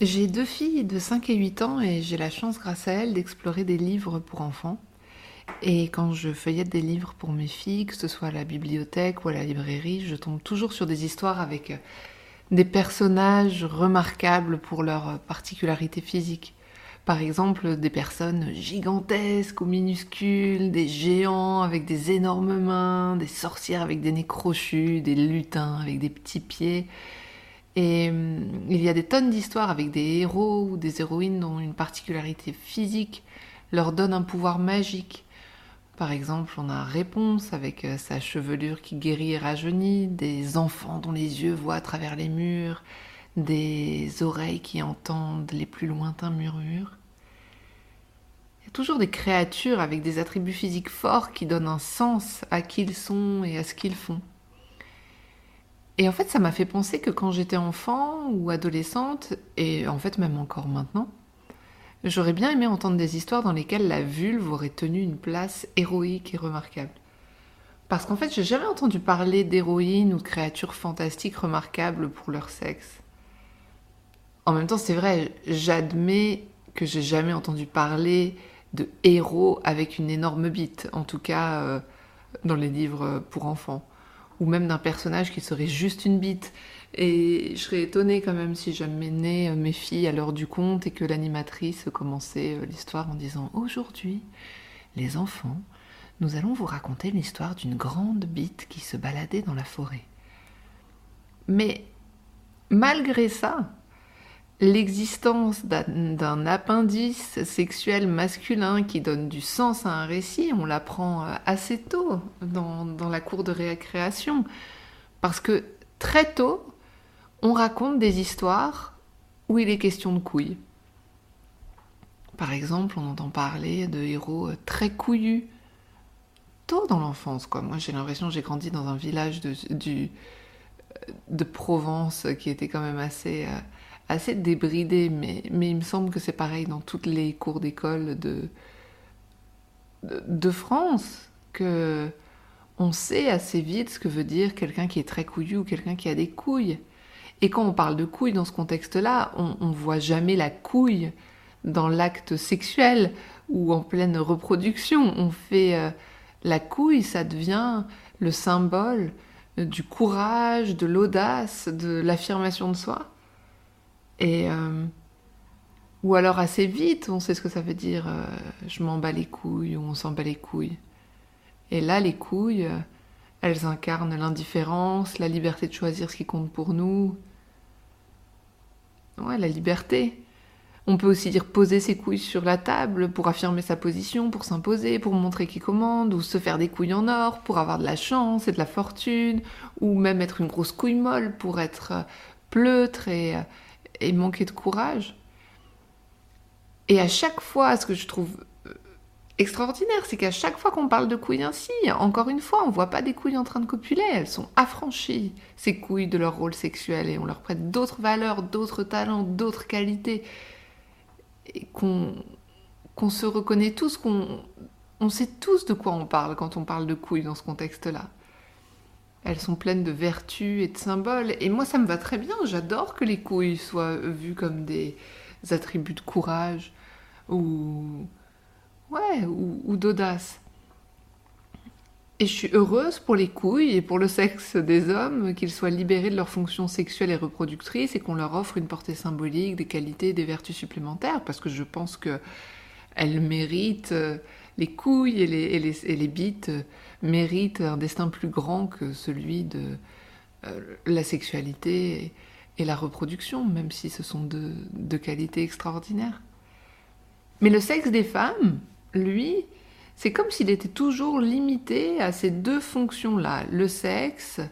J'ai deux filles de 5 et 8 ans et j'ai la chance grâce à elles d'explorer des livres pour enfants. Et quand je feuillette des livres pour mes filles, que ce soit à la bibliothèque ou à la librairie, je tombe toujours sur des histoires avec euh, des personnages remarquables pour leur particularité physique. Par exemple, des personnes gigantesques ou minuscules, des géants avec des énormes mains, des sorcières avec des nez crochus, des lutins avec des petits pieds. Et hum, il y a des tonnes d'histoires avec des héros ou des héroïnes dont une particularité physique leur donne un pouvoir magique. Par exemple, on a Réponse avec euh, sa chevelure qui guérit et rajeunit, des enfants dont les yeux voient à travers les murs, des oreilles qui entendent les plus lointains murmures. Il y a toujours des créatures avec des attributs physiques forts qui donnent un sens à qui ils sont et à ce qu'ils font. Et en fait, ça m'a fait penser que quand j'étais enfant ou adolescente, et en fait même encore maintenant, J'aurais bien aimé entendre des histoires dans lesquelles la vulve aurait tenu une place héroïque et remarquable. Parce qu'en fait, j'ai jamais entendu parler d'héroïnes ou créatures fantastiques remarquables pour leur sexe. En même temps, c'est vrai, j'admets que j'ai jamais entendu parler de héros avec une énorme bite, en tout cas euh, dans les livres pour enfants, ou même d'un personnage qui serait juste une bite. Et je serais étonnée quand même si j'amenais euh, mes filles à l'heure du conte et que l'animatrice commençait euh, l'histoire en disant Aujourd'hui, les enfants, nous allons vous raconter l'histoire d'une grande bite qui se baladait dans la forêt. Mais malgré ça, l'existence d'un appendice sexuel masculin qui donne du sens à un récit, on l'apprend euh, assez tôt dans, dans la cour de récréation. Parce que très tôt, on raconte des histoires où il est question de couilles. Par exemple, on entend parler de héros euh, très couillus tôt dans l'enfance. Quoi. Moi, j'ai l'impression que j'ai grandi dans un village de, euh, de Provence qui était quand même assez, assez débridé, mais, mais il me semble que c'est pareil dans toutes les cours d'école de, France, que on sait assez vite ce que veut dire quelqu'un qui est très couillu ou quelqu'un qui a des couilles. Et quand on parle de couille dans ce contexte-là, on ne voit jamais la couille dans l'acte sexuel ou en pleine reproduction. On fait euh, la couille, ça devient le symbole du courage, de l'audace, de l'affirmation de soi. Euh, ou alors assez vite, on sait ce que ça veut dire. je m'en bats les couilles ou on s'en bat les couilles. Et là, les couilles, elles incarnent l'indifférence, la liberté de choisir ce qui compte pour nous, Ouais, la liberté. On peut aussi dire poser ses couilles sur la table pour affirmer sa position, pour s'imposer, pour montrer qui commande, ou se faire des couilles en or pour avoir de la chance et de la fortune, ou même être une grosse couille molle pour être euh, pleutre et, euh, et manquer de courage. Et à chaque fois, ce que je trouve extraordinaire, c'est qu'à chaque fois qu'on parle de couilles ainsi, encore une fois, on voit pas des couilles en train de copuler, elles sont affranchies, ces couilles de leur rôle sexuel, et on leur prête d'autres valeurs, d'autres talents, d'autres qualités, et qu'on se reconnaît tous, qu'on on sait tous de quoi on parle quand on parle de couilles dans ce contexte-là. Elles sont pleines de vertus et de symboles, et moi ça me va très bien, j'adore que les couilles soient vues comme des attributs de courage, ou ouais, ou, d'audace. Et je suis heureuse pour les couilles et pour le sexe des hommes qu'ils soient libérés de leurs fonctions sexuelles et reproductrices et qu'on leur offre une portée symbolique, des qualités, des vertus supplémentaires, parce que je pense que elles méritent, euh, les couilles et les, et bites euh, méritent un destin plus grand que celui de euh, la sexualité et, la reproduction, même si ce sont deux de qualités extraordinaires. Mais le sexe des femmes, lui, c'est comme s'il était toujours limité à ces deux fonctions-là, le sexe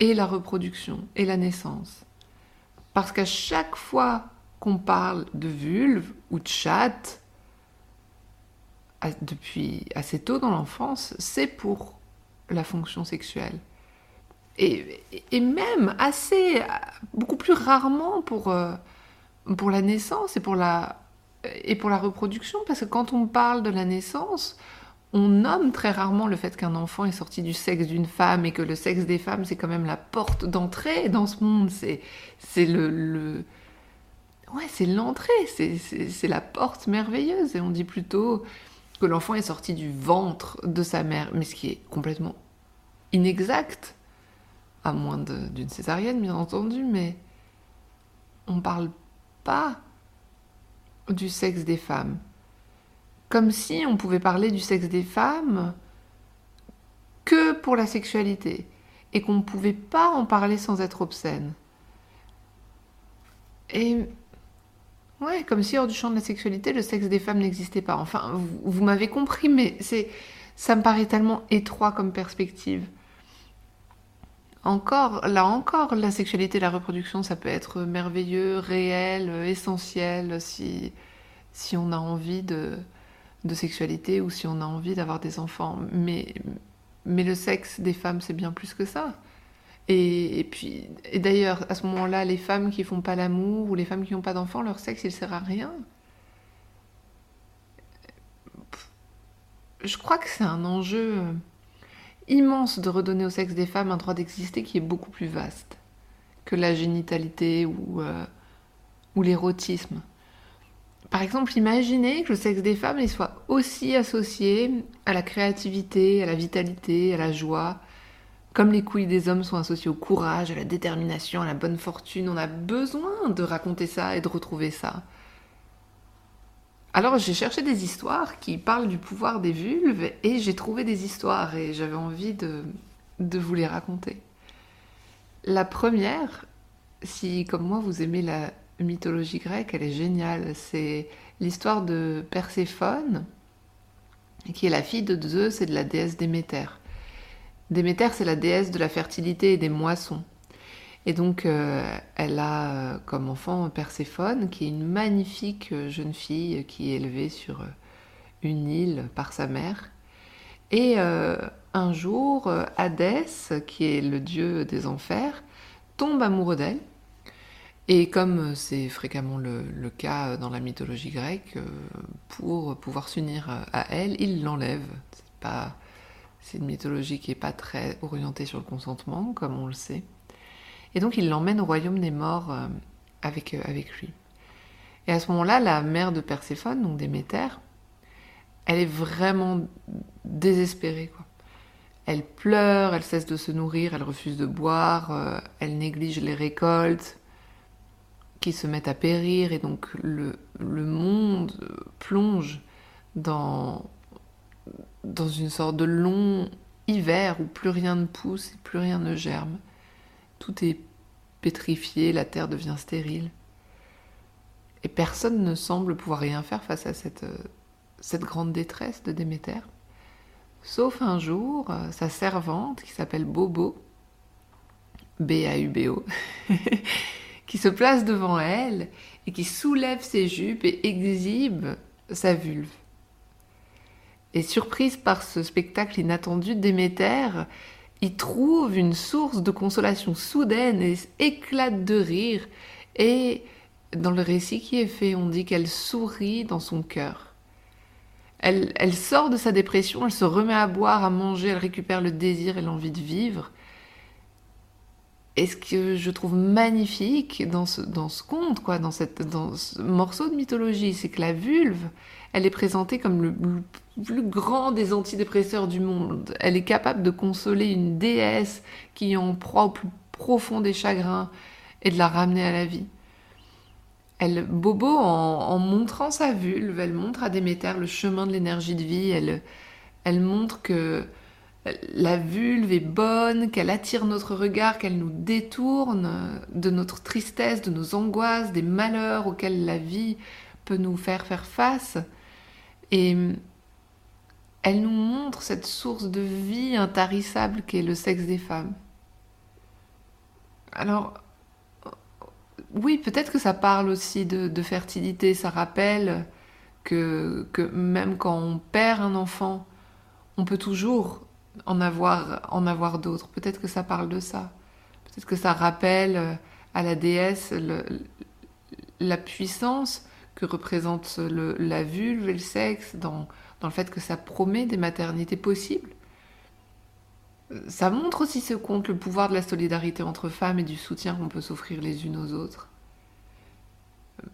et la reproduction et la naissance. Parce qu'à chaque fois qu'on parle de vulve ou de chatte, depuis assez tôt dans l'enfance, c'est pour la fonction sexuelle. Et, même assez, beaucoup plus rarement pour, euh, pour la naissance et pour la, et pour la reproduction, parce que quand on parle de la naissance, on nomme très rarement le fait qu'un enfant est sorti du sexe d'une femme et que le sexe des femmes, c'est quand même la porte d'entrée dans ce monde. C'est, c'est le, Ouais, c'est l'entrée, c'est, c'est la porte merveilleuse. Et on dit plutôt l'enfant est sorti du ventre de sa mère, mais ce qui est complètement inexact, à moins d'une césarienne, bien entendu, mais on ne parle pas du sexe des femmes. Comme si on pouvait parler du sexe des femmes que pour la sexualité et qu'on ne pouvait pas en parler sans être obscène. Et ouais, comme si hors du champ de la sexualité, le sexe des femmes n'existait pas. Enfin, vous, m'avez compris, mais c'est ça me paraît tellement étroit comme perspective encore, là encore, la sexualité la reproduction, ça peut être merveilleux, réel, essentiel, si, si on a envie de, de sexualité ou si on a envie d'avoir des enfants. Mais, mais le sexe des femmes, c'est bien plus que ça. Et, puis, et d'ailleurs, à ce moment-là, les femmes qui font pas l'amour ou les femmes qui n'ont pas d'enfants, leur sexe, il sert à rien. Je crois que c'est un enjeu immense de redonner au sexe des femmes un droit d'exister qui est beaucoup plus vaste que la génitalité ou, euh, ou l'érotisme. Par exemple, imaginez que le sexe des femmes soit aussi associé à la créativité, à la vitalité, à la joie, comme les couilles des hommes sont associées au courage, à la détermination, à la bonne fortune. On a besoin de raconter ça et de retrouver ça. Alors j'ai cherché des histoires qui parlent du pouvoir des vulves et j'ai trouvé des histoires et j'avais envie de, de vous les raconter. La première, si comme moi vous aimez la mythologie grecque, elle est géniale. C'est l'histoire de Perséphone, qui est la fille de Zeus et de la déesse Déméter. Déméter, c'est la déesse de la fertilité et des moissons. Et donc, euh, elle a euh, comme enfant Perséphone, qui est une magnifique euh, jeune fille qui est élevée sur une île par sa mère. Et un jour, Hadès, qui est le dieu des enfers, tombe amoureux d'elle. Et comme c'est fréquemment le, cas dans la mythologie grecque, pour pouvoir s'unir à elle, il l'enlève. C'est une mythologie qui n'est pas très orientée sur le consentement, comme on le sait. Et donc il l'emmène au royaume des morts euh, avec, euh, avec lui. Et à ce moment-là, la mère de Perséphone, donc Déméter, elle est vraiment désespérée. Quoi. Elle pleure, elle cesse de se nourrir, elle refuse de boire, euh, elle néglige les récoltes qui se mettent à périr et donc le, le monde plonge dans, dans une sorte de long hiver où plus rien ne pousse et plus rien ne germe. Tout est pétrifié, la terre devient stérile. Et personne ne semble pouvoir rien faire face à cette, euh, cette grande détresse de Déméter. Sauf un jour, euh, sa servante, qui s'appelle Bobo, B-A-U-B-O, qui se place devant elle et qui soulève ses jupes et exhibe sa vulve. Et surprise par ce spectacle inattendu, Déméter il trouve une source de consolation soudaine et éclate de rire. Et dans le récit qui est fait, on dit qu'elle sourit dans son cœur. Elle, sort de sa dépression, elle se remet à boire, à manger, elle récupère le désir et l'envie de vivre. Et ce que je trouve magnifique dans ce, conte, quoi, dans, cette, dans ce morceau de mythologie, c'est que la vulve, elle est présentée comme le, plus grand des antidépresseurs du monde. Elle est capable de consoler une déesse qui est en proie au plus profond des chagrins et de la ramener à la vie. Elle, Bobo, en, montrant sa vulve, elle montre à Déméter le chemin de l'énergie de vie. Elle, elle montre que la vulve est bonne, qu'elle attire notre regard, qu'elle nous détourne de notre tristesse, de nos angoisses, des malheurs auxquels la vie peut nous faire faire face. Et elle nous montre cette source de vie intarissable qu'est le sexe des femmes. alors, oui, peut-être que ça parle aussi de, fertilité. Ça rappelle que, même quand on perd un enfant, on peut toujours en avoir, en avoir d'autres. Peut-être que ça parle de ça. Peut-être que ça rappelle à la déesse la puissance que représente la vulve et le sexe dans, dans le fait que ça promet des maternités possibles. Ça montre aussi ce compte le pouvoir de la solidarité entre femmes et du soutien qu'on peut s'offrir les unes aux autres.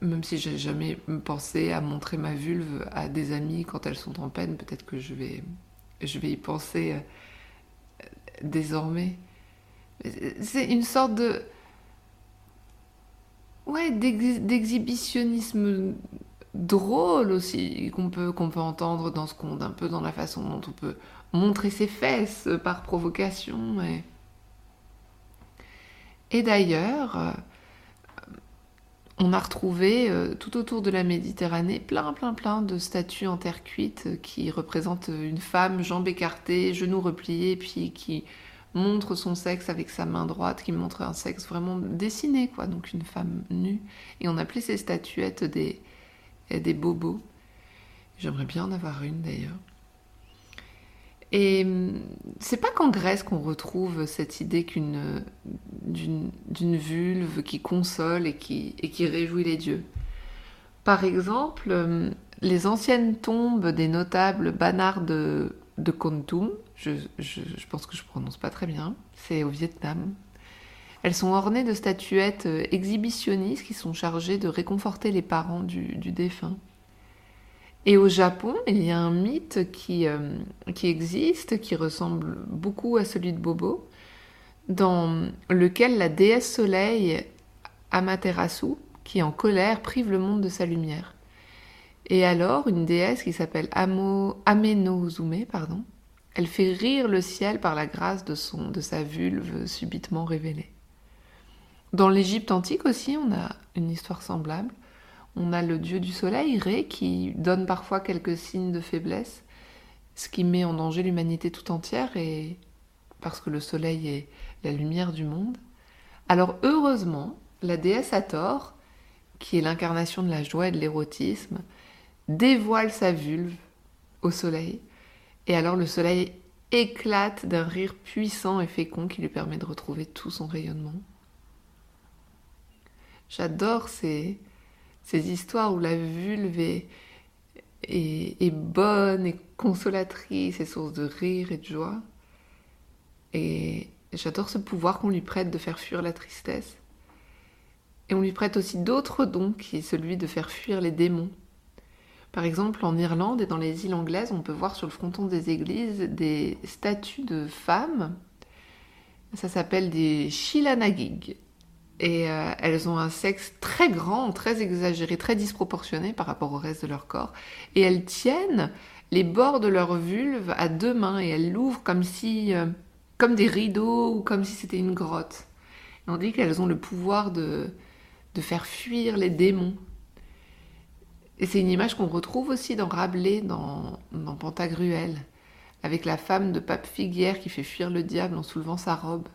Même si j'ai jamais pensé à montrer ma vulve à des amies quand elles sont en peine, peut-être que je vais, je vais y penser euh, désormais. C'est une sorte de, ouais, d'exhibitionnisme drôle aussi qu'on peut, qu'on peut entendre dans ce conte, un peu dans la façon dont on peut montrer ses fesses par provocation. Et, d'ailleurs, euh, on a retrouvé euh, tout autour de la Méditerranée plein, plein, plein de statues en terre cuite qui représentent une femme, jambes écartées, genoux repliés, puis qui montre son sexe avec sa main droite, qui montre un sexe vraiment dessiné, quoi, donc une femme nue. Et on appelait ces statuettes des, des bobos. J'aimerais bien en avoir une d'ailleurs. Et hum, c'est pas qu'en Grèce qu'on retrouve cette idée qu'une d'une vulve qui console et qui, et qui réjouit les dieux. Par exemple, hum, les anciennes tombes des notables Banard de, de Kontum, je, je, pense que je prononce pas très bien, c'est au Vietnam. Elles sont ornées de statuettes euh, exhibitionnistes qui sont chargées de réconforter les parents du, défunt. Et au Japon, il y a un mythe qui, euh, qui existe, qui ressemble beaucoup à celui de Bobo, dans lequel la déesse soleil Amaterasu, qui en colère, prive le monde de sa lumière. Et alors, une déesse qui s'appelle Amenozume, pardon, elle fait rire le ciel par la grâce de, son, de sa vulve subitement révélée. Dans l'Égypte antique aussi, on a une histoire semblable. On a le dieu du soleil, Ré, qui donne parfois quelques signes de faiblesse, ce qui met en danger l'humanité tout entière, et parce que le soleil est la lumière du monde. Alors heureusement, la déesse Hathor, qui est l'incarnation de la joie et de l'érotisme, dévoile sa vulve au soleil, et alors le soleil éclate d'un rire puissant et fécond qui lui permet de retrouver tout son rayonnement. J'adore ces, histoires où la vulve est, est, bonne et consolatrice et source de rire et de joie. Et j'adore ce pouvoir qu'on lui prête de faire fuir la tristesse. Et on lui prête aussi d'autres dons, qui est celui de faire fuir les démons. Par exemple, en Irlande et dans les îles anglaises, on peut voir sur le fronton des églises des statues de femmes. Ça s'appelle des Shilanagig et euh, elles ont un sexe très grand, très exagéré, très disproportionné par rapport au reste de leur corps. Et elles tiennent les bords de leur vulve à deux mains et elles l'ouvrent comme si, euh, comme des rideaux ou comme si c'était une grotte. Et on dit qu'elles ont le pouvoir de, de faire fuir les démons. Et c'est une image qu'on retrouve aussi dans Rabelais, dans, dans Pantagruel, avec la femme de Pape Figuière qui fait fuir le diable en soulevant sa robe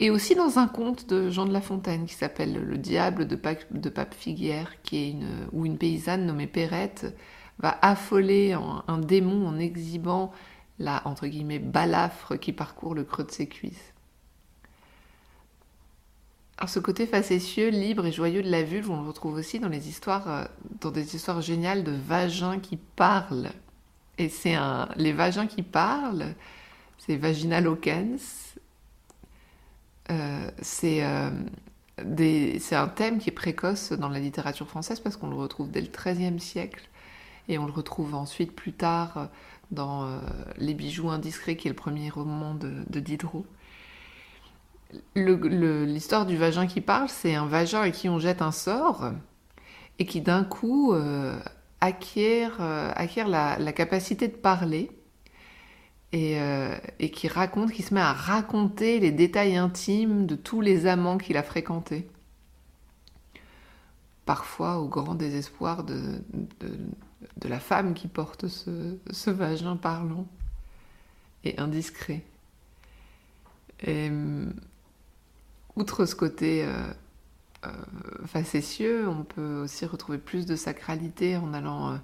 et aussi dans un conte de Jean de La Fontaine qui s'appelle Le diable de Pape, Figuière, une, où une paysanne nommée Perrette va affoler un, démon en exhibant la entre guillemets balafre qui parcourt le creux de ses cuisses. Alors ce côté facétieux, libre et joyeux de la vulve, on le retrouve aussi dans les histoires, euh, dans des histoires géniales de vagins qui parlent. Et c'est un, les vagins qui parlent, c'est euh, c'est un thème qui est précoce dans la littérature française parce qu'on le retrouve dès le XIIIe siècle et on le retrouve ensuite plus tard dans euh, Les bijoux indiscrets qui est le premier roman de, Diderot. L'histoire du vagin qui parle, c'est un vagin à qui on jette un sort et qui d'un coup acquiert la, capacité de parler euh, et, qui raconte, qui se met à raconter les détails intimes de tous les amants qu'il a fréquentés. Parfois au grand désespoir de, la femme qui porte ce, vagin parlant et indiscret. Et, outre ce côté facétieux, on peut aussi retrouver plus de sacralité en allant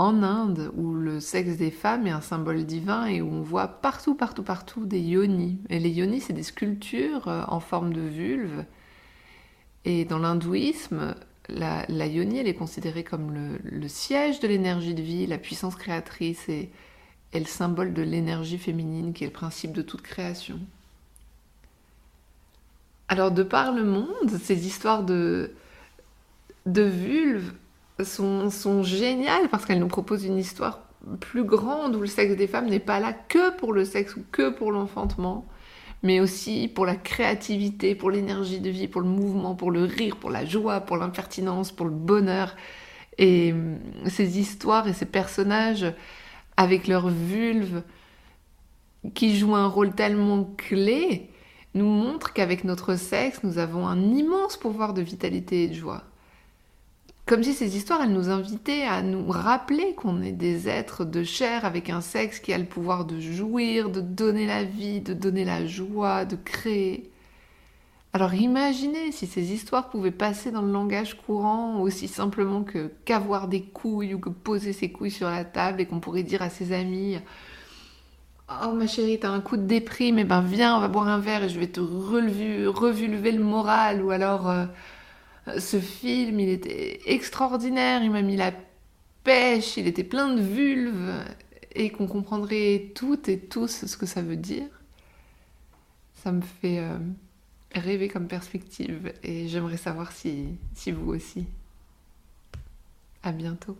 en Inde, où le sexe des femmes est un symbole divin et où on voit partout, partout, partout des yonis. Et les yonis, c'est des sculptures en forme de vulve. Et dans l'hindouisme, la, yoni, elle est considérée comme le, siège de l'énergie de vie, la puissance créatrice et, le symbole de l'énergie féminine qui est le principe de toute création. Alors, de par le monde, ces histoires de, de vulves sont, géniales parce qu'elles nous proposent une histoire plus grande où le sexe des femmes n'est pas là que pour le sexe ou que pour l'enfantement, mais aussi pour la créativité, pour l'énergie de vie, pour le mouvement, pour le rire, pour la joie, pour l'impertinence, pour le bonheur. Et hum, ces histoires et ces personnages avec leurs vulves qui jouent un rôle tellement clé nous montrent qu'avec notre sexe, nous avons un immense pouvoir de vitalité et de joie. Comme si ces histoires, elles nous invitaient à nous rappeler qu'on est des êtres de chair avec un sexe qui a le pouvoir de jouir, de donner la vie, de donner la joie, de créer. Alors imaginez si ces histoires pouvaient passer dans le langage courant aussi simplement que qu'avoir des couilles ou que poser ses couilles sur la table et qu'on pourrait dire à ses amis Oh ma chérie, t'as un coup de déprime, et eh ben viens, on va boire un verre et je vais te relever, revulver le moral ou alors euh, ce film, il était extraordinaire, il m'a mis la pêche, il était plein de vulves, et qu'on comprendrait toutes et tous ce que ça veut dire. Ça me fait euh, rêver comme perspective, et j'aimerais savoir si, si vous aussi. À bientôt.